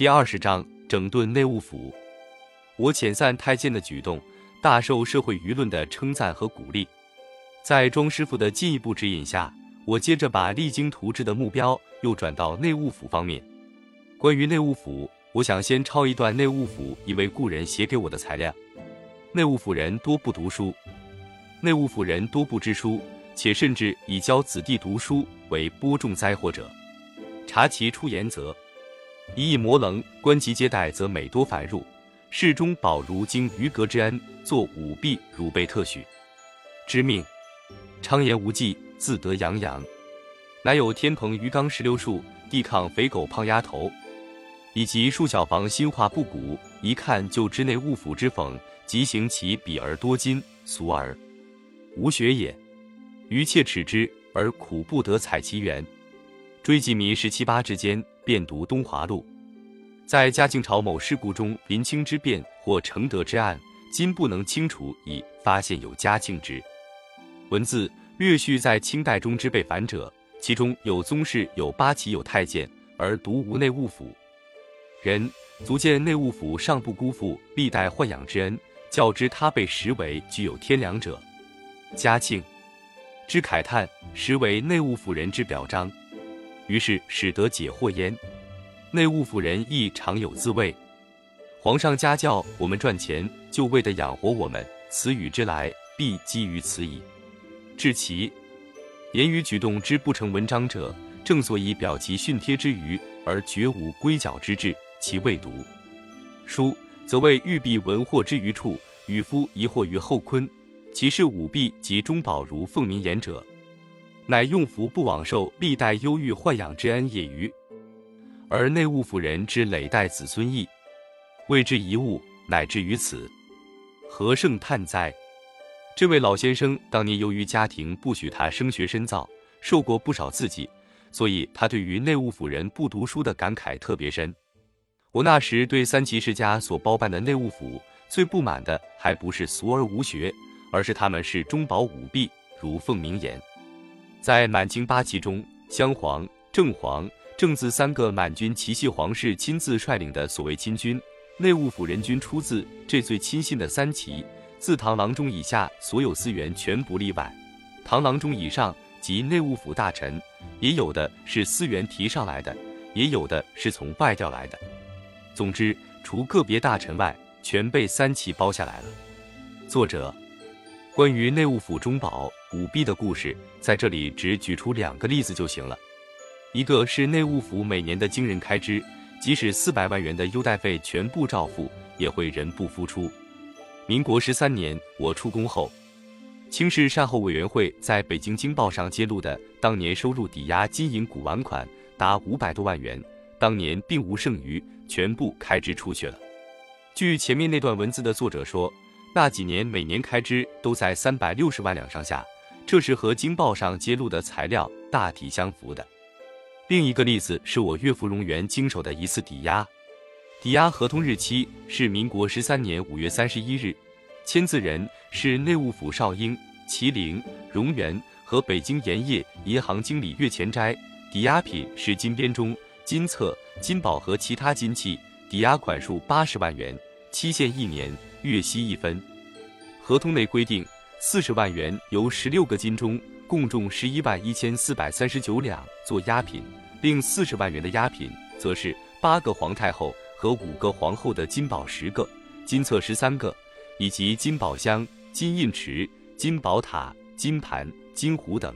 第二十章整顿内务府。我遣散太监的举动大受社会舆论的称赞和鼓励。在庄师傅的进一步指引下，我接着把励精图治的目标又转到内务府方面。关于内务府，我想先抄一段内务府一位故人写给我的材料：内务府人多不读书，内务府人多不知书，且甚至以教子弟读书为播种灾祸者。察其出言则，一役磨棱，官其接待，则每多繁入。世中保如经于阁之恩，作舞弊如被特许之命，昌言无忌，自得洋洋。乃有天蓬鱼缸石榴树，地抗肥狗胖丫头，以及数小房新画布谷，一看就知内务府之讽，即行其比而多金，俗而无学也。余切耻之，而苦不得采其源。追及弥十七八之间，便读《东华录》。在嘉靖朝某事故中，林清之变或承德之案，今不能清楚以发现有嘉庆之文字略叙在清代中之被反者，其中有宗室，有八旗，有太监，而独无内务府人，足见内务府尚不辜负历代豢养之恩，较之他被实为具有天良者，嘉庆之慨叹，实为内务府人之表彰。于是使得解惑焉。内务府人亦常有自谓：皇上家教我们赚钱，就为的养活我们。此语之来，必基于此矣。至其言语举动之不成文章者，正所以表其训贴之余，而绝无归角之志。其未读书，则为欲避文祸之余处，与夫疑惑于后坤。其是舞弊及中宝如奉民言者。乃用福不枉受历代忧郁豢养之恩也于，而内务府人之累代子孙义，为之一物，乃至于此，何胜叹哉？这位老先生当年由于家庭不许他升学深造，受过不少刺激，所以他对于内务府人不读书的感慨特别深。我那时对三齐世家所包办的内务府最不满的，还不是俗而无学，而是他们是中饱舞弊，如奉名言。在满清八旗中，镶黄、正黄、正字三个满军旗系皇室亲自率领的所谓亲军，内务府人均出自这最亲信的三旗。自唐郎中以下，所有司员全不例外；唐郎中以上及内务府大臣，也有的是司员提上来的，也有的是从外调来的。总之，除个别大臣外，全被三旗包下来了。作者。关于内务府中宝舞弊的故事，在这里只举出两个例子就行了。一个是内务府每年的惊人开支，即使四百万元的优待费全部照付，也会人不敷出。民国十三年，我出宫后，清室善后委员会在北京京报上揭露的当年收入抵押金银古玩款达五百多万元，当年并无剩余，全部开支出去了。据前面那段文字的作者说。那几年每年开支都在三百六十万两上下，这是和京报上揭露的材料大体相符的。另一个例子是我岳父荣元经手的一次抵押，抵押合同日期是民国十三年五月三十一日，签字人是内务府少英、麒麟、荣源和北京盐业银行经理岳前斋，抵押品是金编钟、金册、金宝和其他金器，抵押款数八十万元，期限一年。月息一分，合同内规定，四十万元由十六个金钟共重十一万一千四百三十九两做押品，另四十万元的押品则是八个皇太后和五个皇后的金宝十个、金册十三个，以及金宝箱、金印池、金宝塔、金盘、金壶等，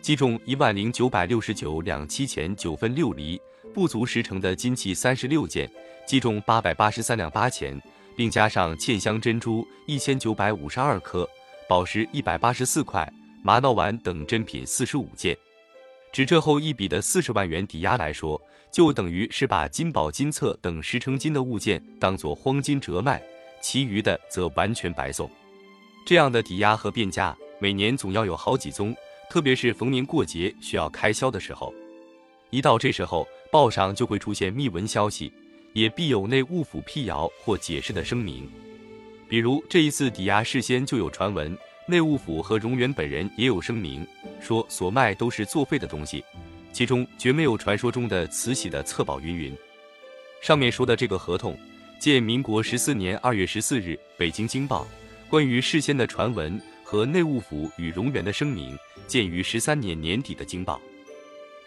计重一万零九百六十九两七钱九分六厘，不足十成的金器三十六件，计重八百八十三两八钱。并加上嵌镶珍珠一千九百五十二颗，宝石一百八十四块，玛瑙碗等珍品四十五件。指这后一笔的四十万元抵押来说，就等于是把金宝、金册等十成金的物件当做黄金折卖，其余的则完全白送。这样的抵押和变价，每年总要有好几宗，特别是逢年过节需要开销的时候，一到这时候，报上就会出现密文消息。也必有内务府辟谣或解释的声明，比如这一次抵押事先就有传闻，内务府和荣源本人也有声明，说所卖都是作废的东西，其中绝没有传说中的慈禧的册宝云云。上面说的这个合同，见民国十四年二月十四日《北京京报》关于事先的传闻和内务府与荣源的声明，见于十三年年底的《京报》。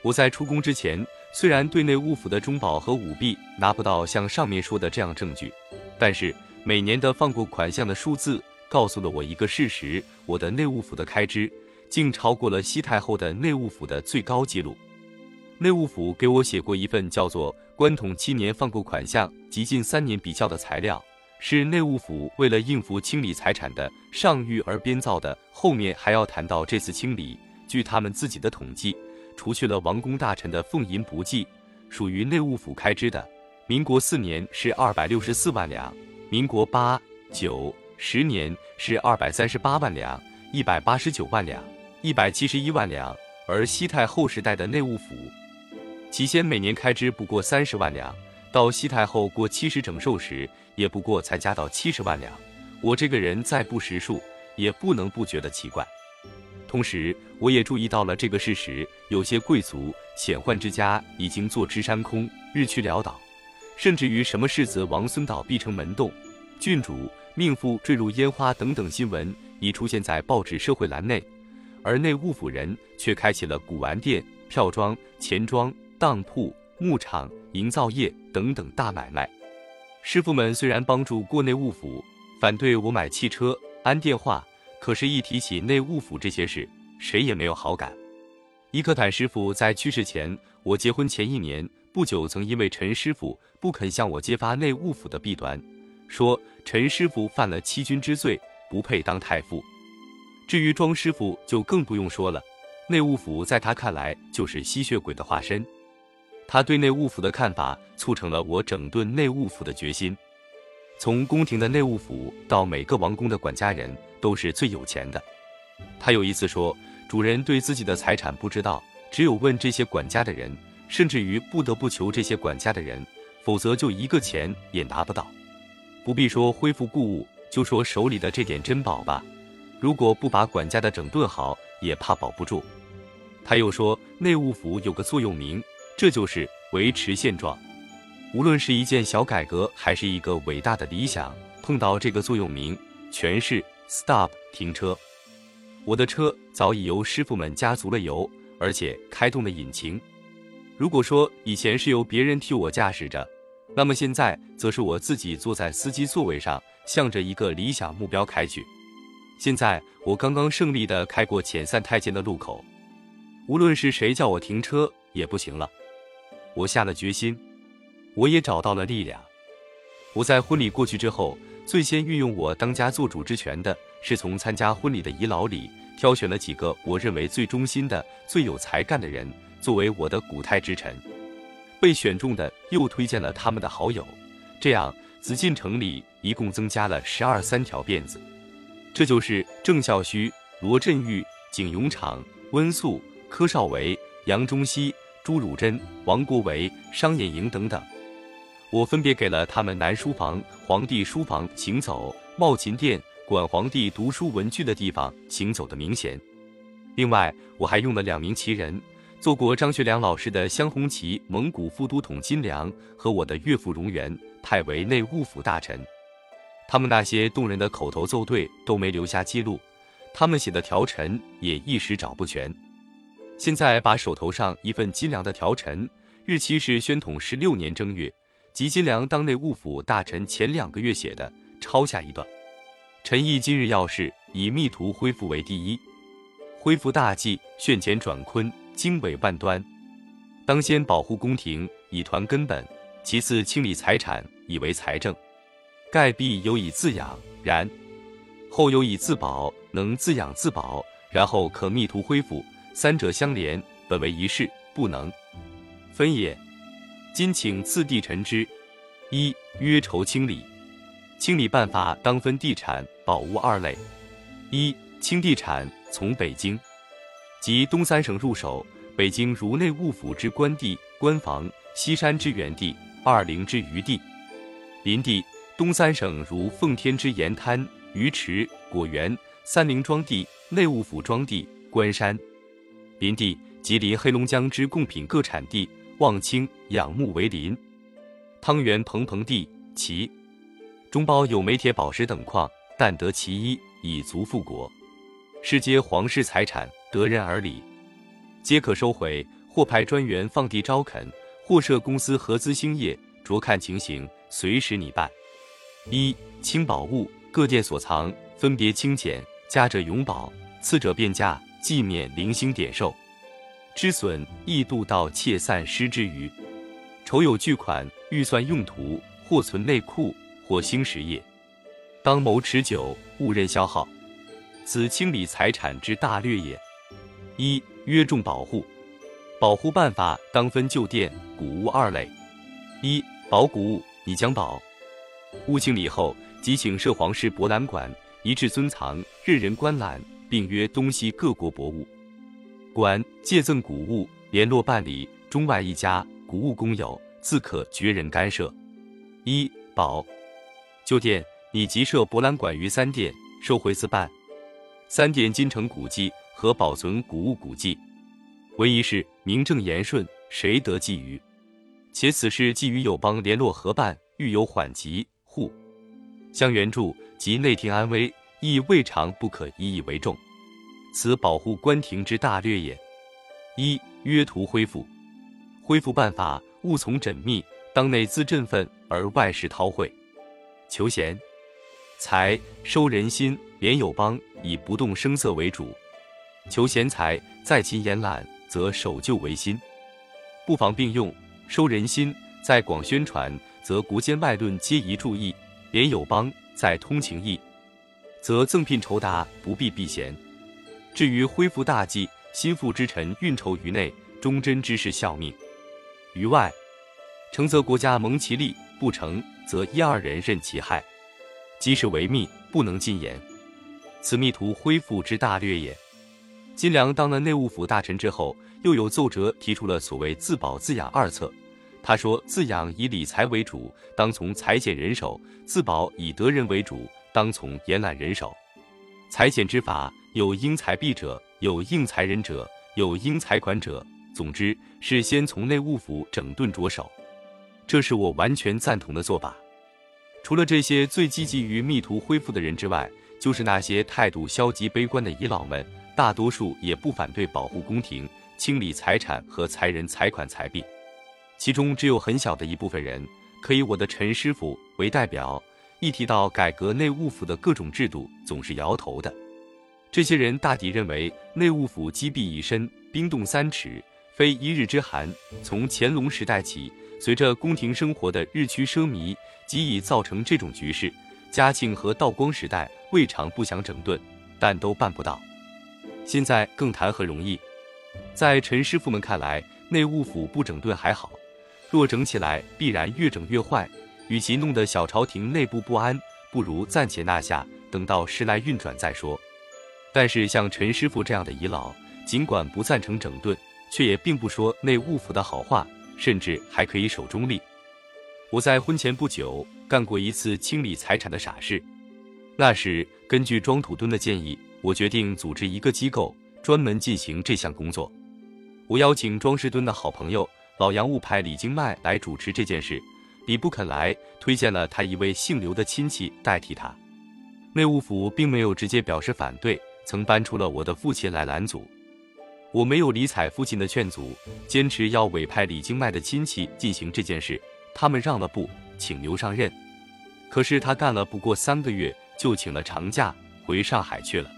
我在出宫之前，虽然对内务府的中宝和舞弊拿不到像上面说的这样证据，但是每年的放过款项的数字告诉了我一个事实：我的内务府的开支竟超过了西太后的内务府的最高纪录。内务府给我写过一份叫做《关统七年放过款项及近三年比较》的材料，是内务府为了应付清理财产的上谕而编造的。后面还要谈到这次清理，据他们自己的统计。除去了王公大臣的俸银不计，属于内务府开支的，民国四年是二百六十四万两，民国八九十年是二百三十八万两，一百八十九万两，一百七十一万两。而西太后时代的内务府，起先每年开支不过三十万两，到西太后过七十整寿时，也不过才加到七十万两。我这个人再不识数，也不能不觉得奇怪。同时，我也注意到了这个事实：有些贵族显宦之家已经坐吃山空，日趋潦倒，甚至于什么世子王孙倒闭成门洞，郡主命妇坠入烟花等等新闻已出现在报纸社会栏内，而内务府人却开启了古玩店、票庄、钱庄、当铺、牧场、营造业等等大买卖。师傅们虽然帮助过内务府，反对我买汽车、安电话。可是，一提起内务府这些事，谁也没有好感。伊克坦师傅在去世前，我结婚前一年不久，曾因为陈师傅不肯向我揭发内务府的弊端，说陈师傅犯了欺君之罪，不配当太傅。至于庄师傅，就更不用说了，内务府在他看来就是吸血鬼的化身。他对内务府的看法，促成了我整顿内务府的决心。从宫廷的内务府到每个王宫的管家人。都是最有钱的。他有一次说，主人对自己的财产不知道，只有问这些管家的人，甚至于不得不求这些管家的人，否则就一个钱也拿不到。不必说恢复故物，就说手里的这点珍宝吧，如果不把管家的整顿好，也怕保不住。他又说，内务府有个座右铭，这就是维持现状。无论是一件小改革，还是一个伟大的理想，碰到这个座右铭，全是。Stop，停车！我的车早已由师傅们加足了油，而且开动了引擎。如果说以前是由别人替我驾驶着，那么现在则是我自己坐在司机座位上，向着一个理想目标开去。现在我刚刚胜利的开过遣散太监的路口，无论是谁叫我停车也不行了。我下了决心，我也找到了力量。我在婚礼过去之后。最先运用我当家做主之权的，是从参加婚礼的遗老里挑选了几个我认为最忠心的、最有才干的人作为我的古太之臣。被选中的又推荐了他们的好友，这样紫禁城里一共增加了十二三条辫子。这就是郑孝胥、罗振玉、景永昌、温素、柯少维、杨忠熙、朱汝珍、王国维、商衍营等等。我分别给了他们南书房、皇帝书房行走、茂勤殿管皇帝读书文具的地方行走的名衔。另外，我还用了两名奇人，做过张学良老师的镶红旗蒙古副都统金良和我的岳父荣源，派为内务府大臣。他们那些动人的口头奏对都没留下记录，他们写的条陈也一时找不全。现在把手头上一份金良的条陈，日期是宣统十六年正月。即金良当内务府大臣前两个月写的，抄下一段。臣意今日要事，以密图恢复为第一，恢复大计，旋乾转坤，经纬万端。当先保护宫廷，以团根本；其次清理财产，以为财政。盖必有以自养，然后有以自保，能自养自保，然后可密图恢复。三者相连，本为一事，不能分也。今请次第陈之。一、约筹清理。清理办法当分地产、宝物二类。一、清地产，从北京及东三省入手。北京如内务府之官地、官房；西山之原地、二陵之余地、林地；东三省如奉天之盐滩、鱼池、果园；三陵庄地、内务府庄地、关山、林地；吉林、黑龙江之贡品各产地。望清仰慕为邻，汤圆蓬蓬地，其中包有煤铁宝石等矿，但得其一，以足富国。是皆皇室财产，得人而礼，皆可收回，或派专员放地招垦，或设公司合资兴业，着看情形，随时拟办。一清宝物，各店所藏，分别清减，佳者永保，次者变价，即免零星点售。知损易度到窃散失之余，筹有巨款，预算用途，或存内库，或兴实业，当谋持久，勿任消耗。此清理财产之大略也。一约重保护，保护办法当分旧店、古物二类。一保古物，拟将保物清理后，即请设皇室博览馆，一致尊藏，任人观览，并约东西各国博物馆借赠古物，联络办理，中外一家，古物公有，自可绝人干涉。一保旧店，拟即设博览馆于三店，收回自办。三殿金城古迹和保存古物古迹，唯一是名正言顺，谁得觊觎？且此事既与友邦联络合办，欲有缓急，互相援助及内廷安危，亦未尝不可以以为重。此保护官廷之大略也。一约图恢复，恢复办法务从缜密，当内自振奋，而外事韬晦，求贤才，收人心，连友邦。以不动声色为主，求贤才，在勤言揽，则守旧为新，不妨并用，收人心；在广宣传，则国间外论皆宜注意；连友邦，在通情义，则赠聘酬答，不必避嫌。至于恢复大计，心腹之臣运筹于内，忠贞之士效命于外，成则国家蒙其利；不成，则一二人任其害。机事为密，不能尽言。此密图恢复之大略也。金良当了内务府大臣之后，又有奏折提出了所谓自保自养二策。他说：自养以理财为主，当从裁减人手；自保以得人为主，当从延揽人手。裁减之法有应财币者，有应财人者，有应财款者。总之是先从内务府整顿着手，这是我完全赞同的做法。除了这些最积极于密图恢复的人之外，就是那些态度消极悲观的遗老们，大多数也不反对保护宫廷、清理财产和财人财款财币，其中只有很小的一部分人，可以我的陈师傅为代表，一提到改革内务府的各种制度，总是摇头的。这些人大抵认为内务府积弊已深，冰冻三尺，非一日之寒。从乾隆时代起，随着宫廷生活的日趋奢靡，即已造成这种局势。嘉庆和道光时代未尝不想整顿，但都办不到。现在更谈何容易？在陈师傅们看来，内务府不整顿还好，若整起来，必然越整越坏。与其弄得小朝廷内部不安，不如暂且纳下，等到时来运转再说。但是像陈师傅这样的遗老，尽管不赞成整顿，却也并不说内务府的好话，甚至还可以守中立。我在婚前不久干过一次清理财产的傻事。那时根据庄土墩的建议，我决定组织一个机构专门进行这项工作。我邀请庄士敦的好朋友老洋务派李经迈来主持这件事。李不肯来，推荐了他一位姓刘的亲戚代替他。内务府并没有直接表示反对，曾搬出了我的父亲来拦阻。我没有理睬父亲的劝阻，坚持要委派李经迈的亲戚进行这件事。他们让了步，请刘上任。可是他干了不过三个月，就请了长假回上海去了。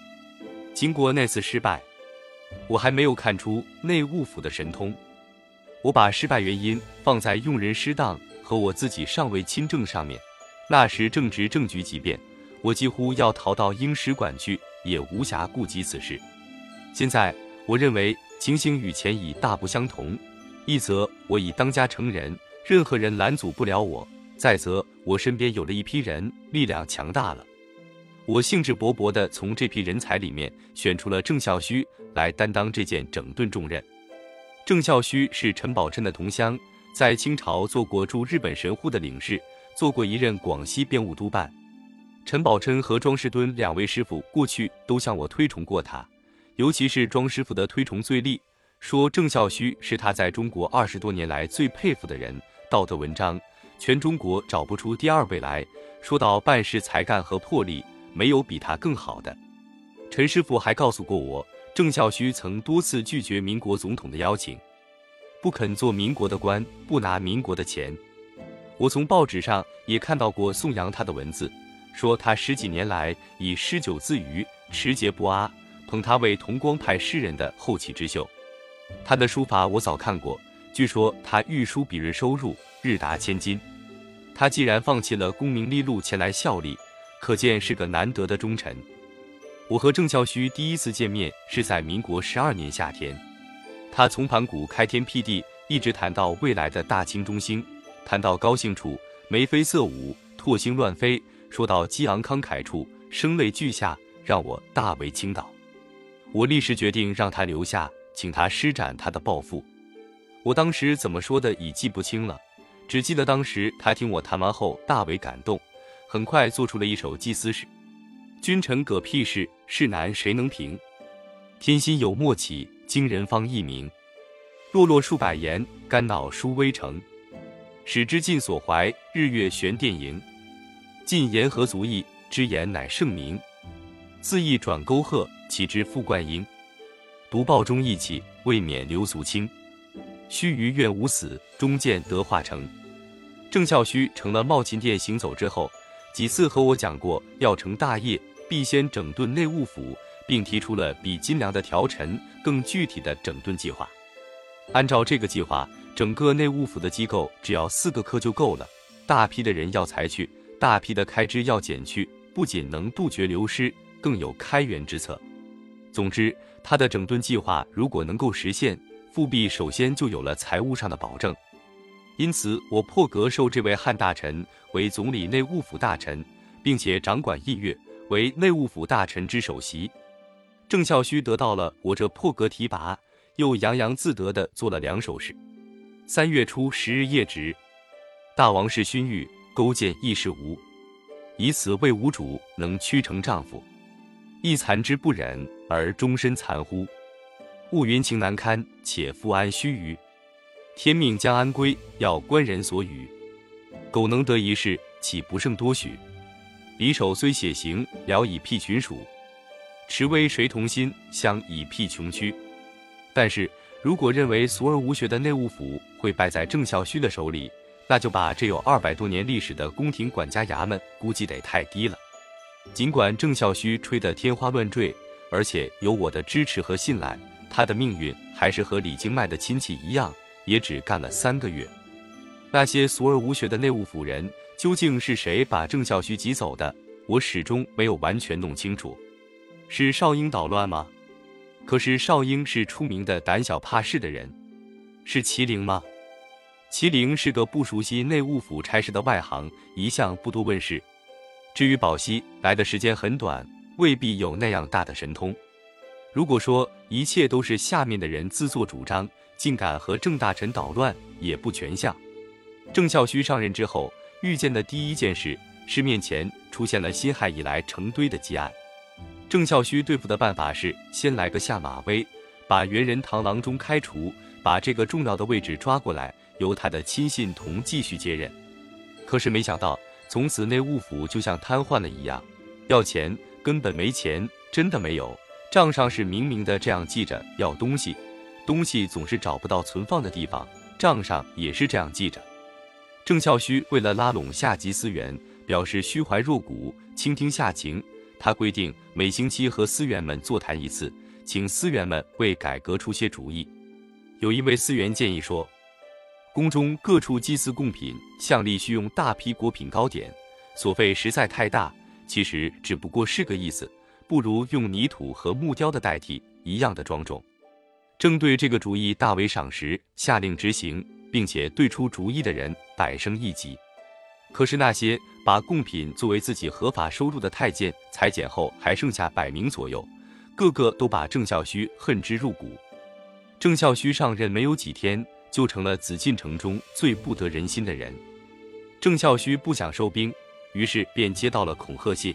经过那次失败，我还没有看出内务府的神通。我把失败原因放在用人失当和我自己尚未亲政上面。那时正值政局急变，我几乎要逃到英使馆去，也无暇顾及此事。现在我认为情形与前已大不相同。一则我已当家成人。任何人拦阻不了我。再则，我身边有了一批人，力量强大了。我兴致勃勃地从这批人才里面选出了郑孝胥来担当这件整顿重任。郑孝胥是陈宝琛的同乡，在清朝做过驻日本神户的领事，做过一任广西便务督办。陈宝琛和庄士敦两位师傅过去都向我推崇过他，尤其是庄师傅的推崇最厉，说郑孝胥是他在中国二十多年来最佩服的人。道德文章全中国找不出第二位来。说到办事才干和魄力，没有比他更好的。陈师傅还告诉过我，郑孝胥曾多次拒绝民国总统的邀请，不肯做民国的官，不拿民国的钱。我从报纸上也看到过颂扬他的文字，说他十几年来以诗酒自娱，持节不阿，捧他为同光派诗人的后起之秀。他的书法我早看过，据说他御书笔润收入日达千金。他既然放弃了功名利禄前来效力，可见是个难得的忠臣。我和郑孝胥第一次见面是在民国十二年夏天，他从盘古开天辟地，一直谈到未来的大清中兴，谈到高兴处眉飞色舞，唾星乱飞；说到激昂慷慨处声泪俱下，让我大为倾倒。我立时决定让他留下，请他施展他的抱负。我当时怎么说的已记不清了。只记得当时他听我谈完后大为感动，很快做出了一首祭司诗：“君臣葛屁事，事难谁能平？天心有默契，惊人方一鸣。落落数百言，肝脑殊微成。使之尽所怀，日月悬电盈。尽言何足意？之言乃圣明。自意转沟壑，岂知复冠英？独报忠义气，未免流俗轻。”须臾愿无死，终见得化成。郑孝胥成了茂勤殿行走之后，几次和我讲过，要成大业，必先整顿内务府，并提出了比金良的调陈更具体的整顿计划。按照这个计划，整个内务府的机构只要四个科就够了。大批的人要裁去，大批的开支要减去，不仅能杜绝流失，更有开源之策。总之，他的整顿计划如果能够实现，复辟首先就有了财务上的保证，因此我破格授这位汉大臣为总理内务府大臣，并且掌管议乐，为内务府大臣之首席。郑孝胥得到了我这破格提拔，又洋洋自得地做了两首诗：三月初十日夜值，大王是勋玉，勾践亦是无，以此为吾主，能屈成丈夫，亦残之不忍，而终身残乎？雾云情难堪，且复安须臾？天命将安归？要官人所与。苟能得一事，岂不胜多许？匕首虽血行，聊以辟群鼠；持威谁同心，相以辟穷区。但是如果认为俗而无学的内务府会败在郑孝胥的手里，那就把这有二百多年历史的宫廷管家衙门估计得太低了。尽管郑孝胥吹得天花乱坠，而且有我的支持和信赖。他的命运还是和李经迈的亲戚一样，也只干了三个月。那些俗而无学的内务府人，究竟是谁把郑孝胥挤走的？我始终没有完全弄清楚。是少英捣乱吗？可是少英是出名的胆小怕事的人。是麒麟吗？麒麟是个不熟悉内务府差事的外行，一向不多问事。至于宝熙，来的时间很短，未必有那样大的神通。如果说一切都是下面的人自作主张，竟敢和郑大臣捣乱，也不全像。郑孝胥上任之后，遇见的第一件事是面前出现了辛亥以来成堆的积案。郑孝胥对付的办法是先来个下马威，把元人唐郎中开除，把这个重要的位置抓过来，由他的亲信同继续接任。可是没想到，从此内务府就像瘫痪了一样，要钱根本没钱，真的没有。账上是明明的这样记着要东西，东西总是找不到存放的地方，账上也是这样记着。郑孝胥为了拉拢下级司员，表示虚怀若谷，倾听下情，他规定每星期和司员们座谈一次，请司员们为改革出些主意。有一位司员建议说，宫中各处祭祀贡品，向例需用大批果品糕点，所费实在太大，其实只不过是个意思。不如用泥土和木雕的代替，一样的庄重。正对这个主意大为赏识，下令执行，并且对出主意的人百升一级。可是那些把贡品作为自己合法收入的太监，裁减后还剩下百名左右，个个都把郑孝胥恨之入骨。郑孝胥上任没有几天，就成了紫禁城中最不得人心的人。郑孝胥不想收兵，于是便接到了恐吓信。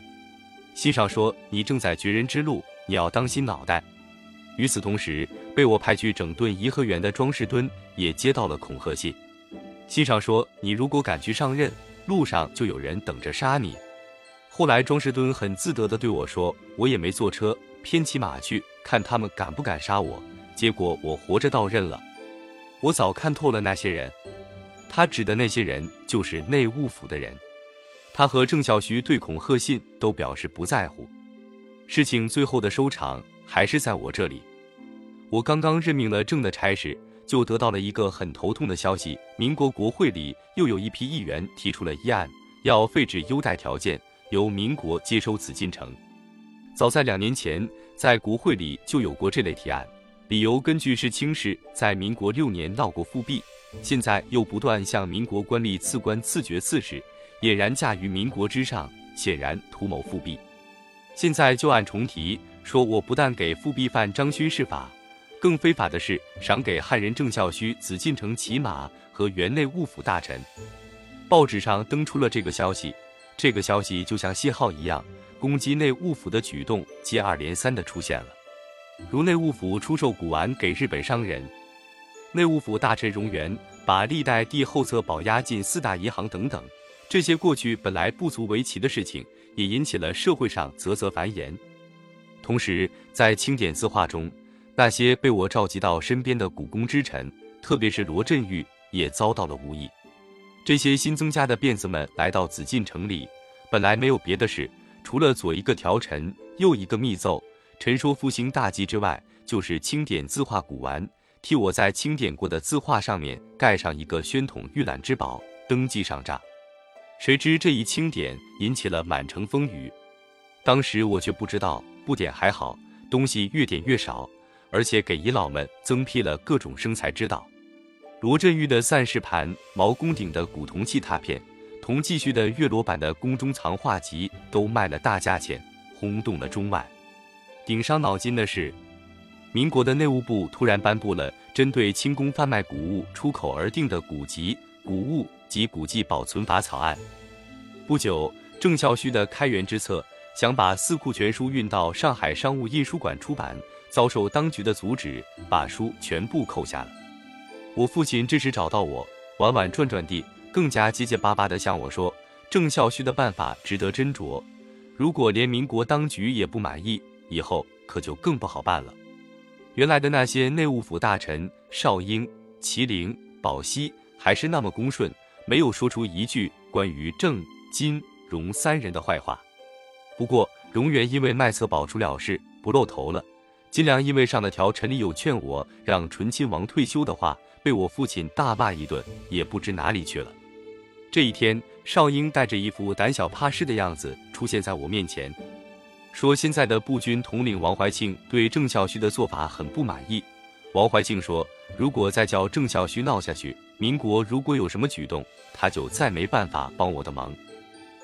信上说：“你正在绝人之路，你要当心脑袋。”与此同时，被我派去整顿颐和园的庄士敦也接到了恐吓信。信上说，你如果敢去上任，路上就有人等着杀你。后来庄士敦很自得地对我说，我也没坐车，偏骑马去看他们敢不敢杀我，结果我活着到任了。我早看透了那些人，他指的那些人就是内务府的人。他和郑孝胥对恐吓信都表示不在乎。事情最后的收场还是在我这里。我刚刚任命了郑的差事，就得到了一个很头痛的消息：民国国会里又有一批议员提出了议案，要废止优待条件，由民国接收紫禁城。早在两年前，在国会里就有过这类提案，理由根据是清室在民国六年闹过复辟，现在又不断向民国官吏赐官赐爵赐谥，俨然驾于民国之上，显然图谋复辟。现在旧案重提，说我不但给复辟犯张勋释法，更非法的是赏给汉人郑孝胥紫禁城骑马和原内务府大臣。报纸上登出了这个消息，这个消息就像信号一样，攻击内务府的举动接二连三的出现了。如内务府出售古玩给日本商人，内务府大臣荣源把历代帝后册保押进四大银行等等，这些过去本来不足为奇的事情。也引起了社会上啧啧繁言。同时，在清点字画中，那些被我召集到身边的古宫之臣，特别是罗振玉，也遭到了无意。这些新增加的辫子们来到紫禁城里，本来没有别的事，除了左一个调陈，右一个密奏，陈说复兴大计之外，就是清点字画古玩，替我在清点过的字画上面盖上一个宣统御览之宝，登记上账。谁知这一清点引起了满城风雨，当时我却不知道，不点还好，东西越点越少，而且给遗老们增辟了各种生财之道。罗振玉的散氏盘、毛公鼎的古铜器拓片、同继续的月罗版的宫中藏画集都卖了大价钱，轰动了中外。顶伤脑筋的是，民国的内务部突然颁布了针对清宫贩卖古物出口而定的古籍、古物。及古迹保存法草案。不久，郑孝胥的开元之策想把《四库全书》运到上海商务印书馆出版，遭受当局的阻止，把书全部扣下了。我父亲这时找到我，婉婉转转地，更加结结巴巴地向我说：“郑孝胥的办法值得斟酌，如果连民国当局也不满意，以后可就更不好办了。”原来的那些内务府大臣邵英、麒麟、宝熙，还是那么恭顺。没有说出一句关于郑、金、荣三人的坏话。不过，荣源因为卖册保出了事，不露头了。金良因为上了条陈立友劝我让纯亲王退休的话，被我父亲大骂一顿，也不知哪里去了。这一天，少英带着一副胆小怕事的样子出现在我面前，说现在的步军统领王怀庆对郑孝胥的做法很不满意。王怀庆说，如果再叫郑孝胥闹下去，民国如果有什么举动，他就再没办法帮我的忙。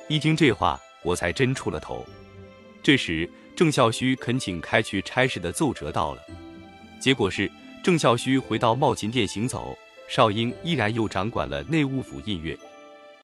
一听这话，我才真出了头。这时，郑孝胥恳请开去差事的奏折到了，结果是郑孝胥回到茂勤殿行走，少英依然又掌管了内务府印阅。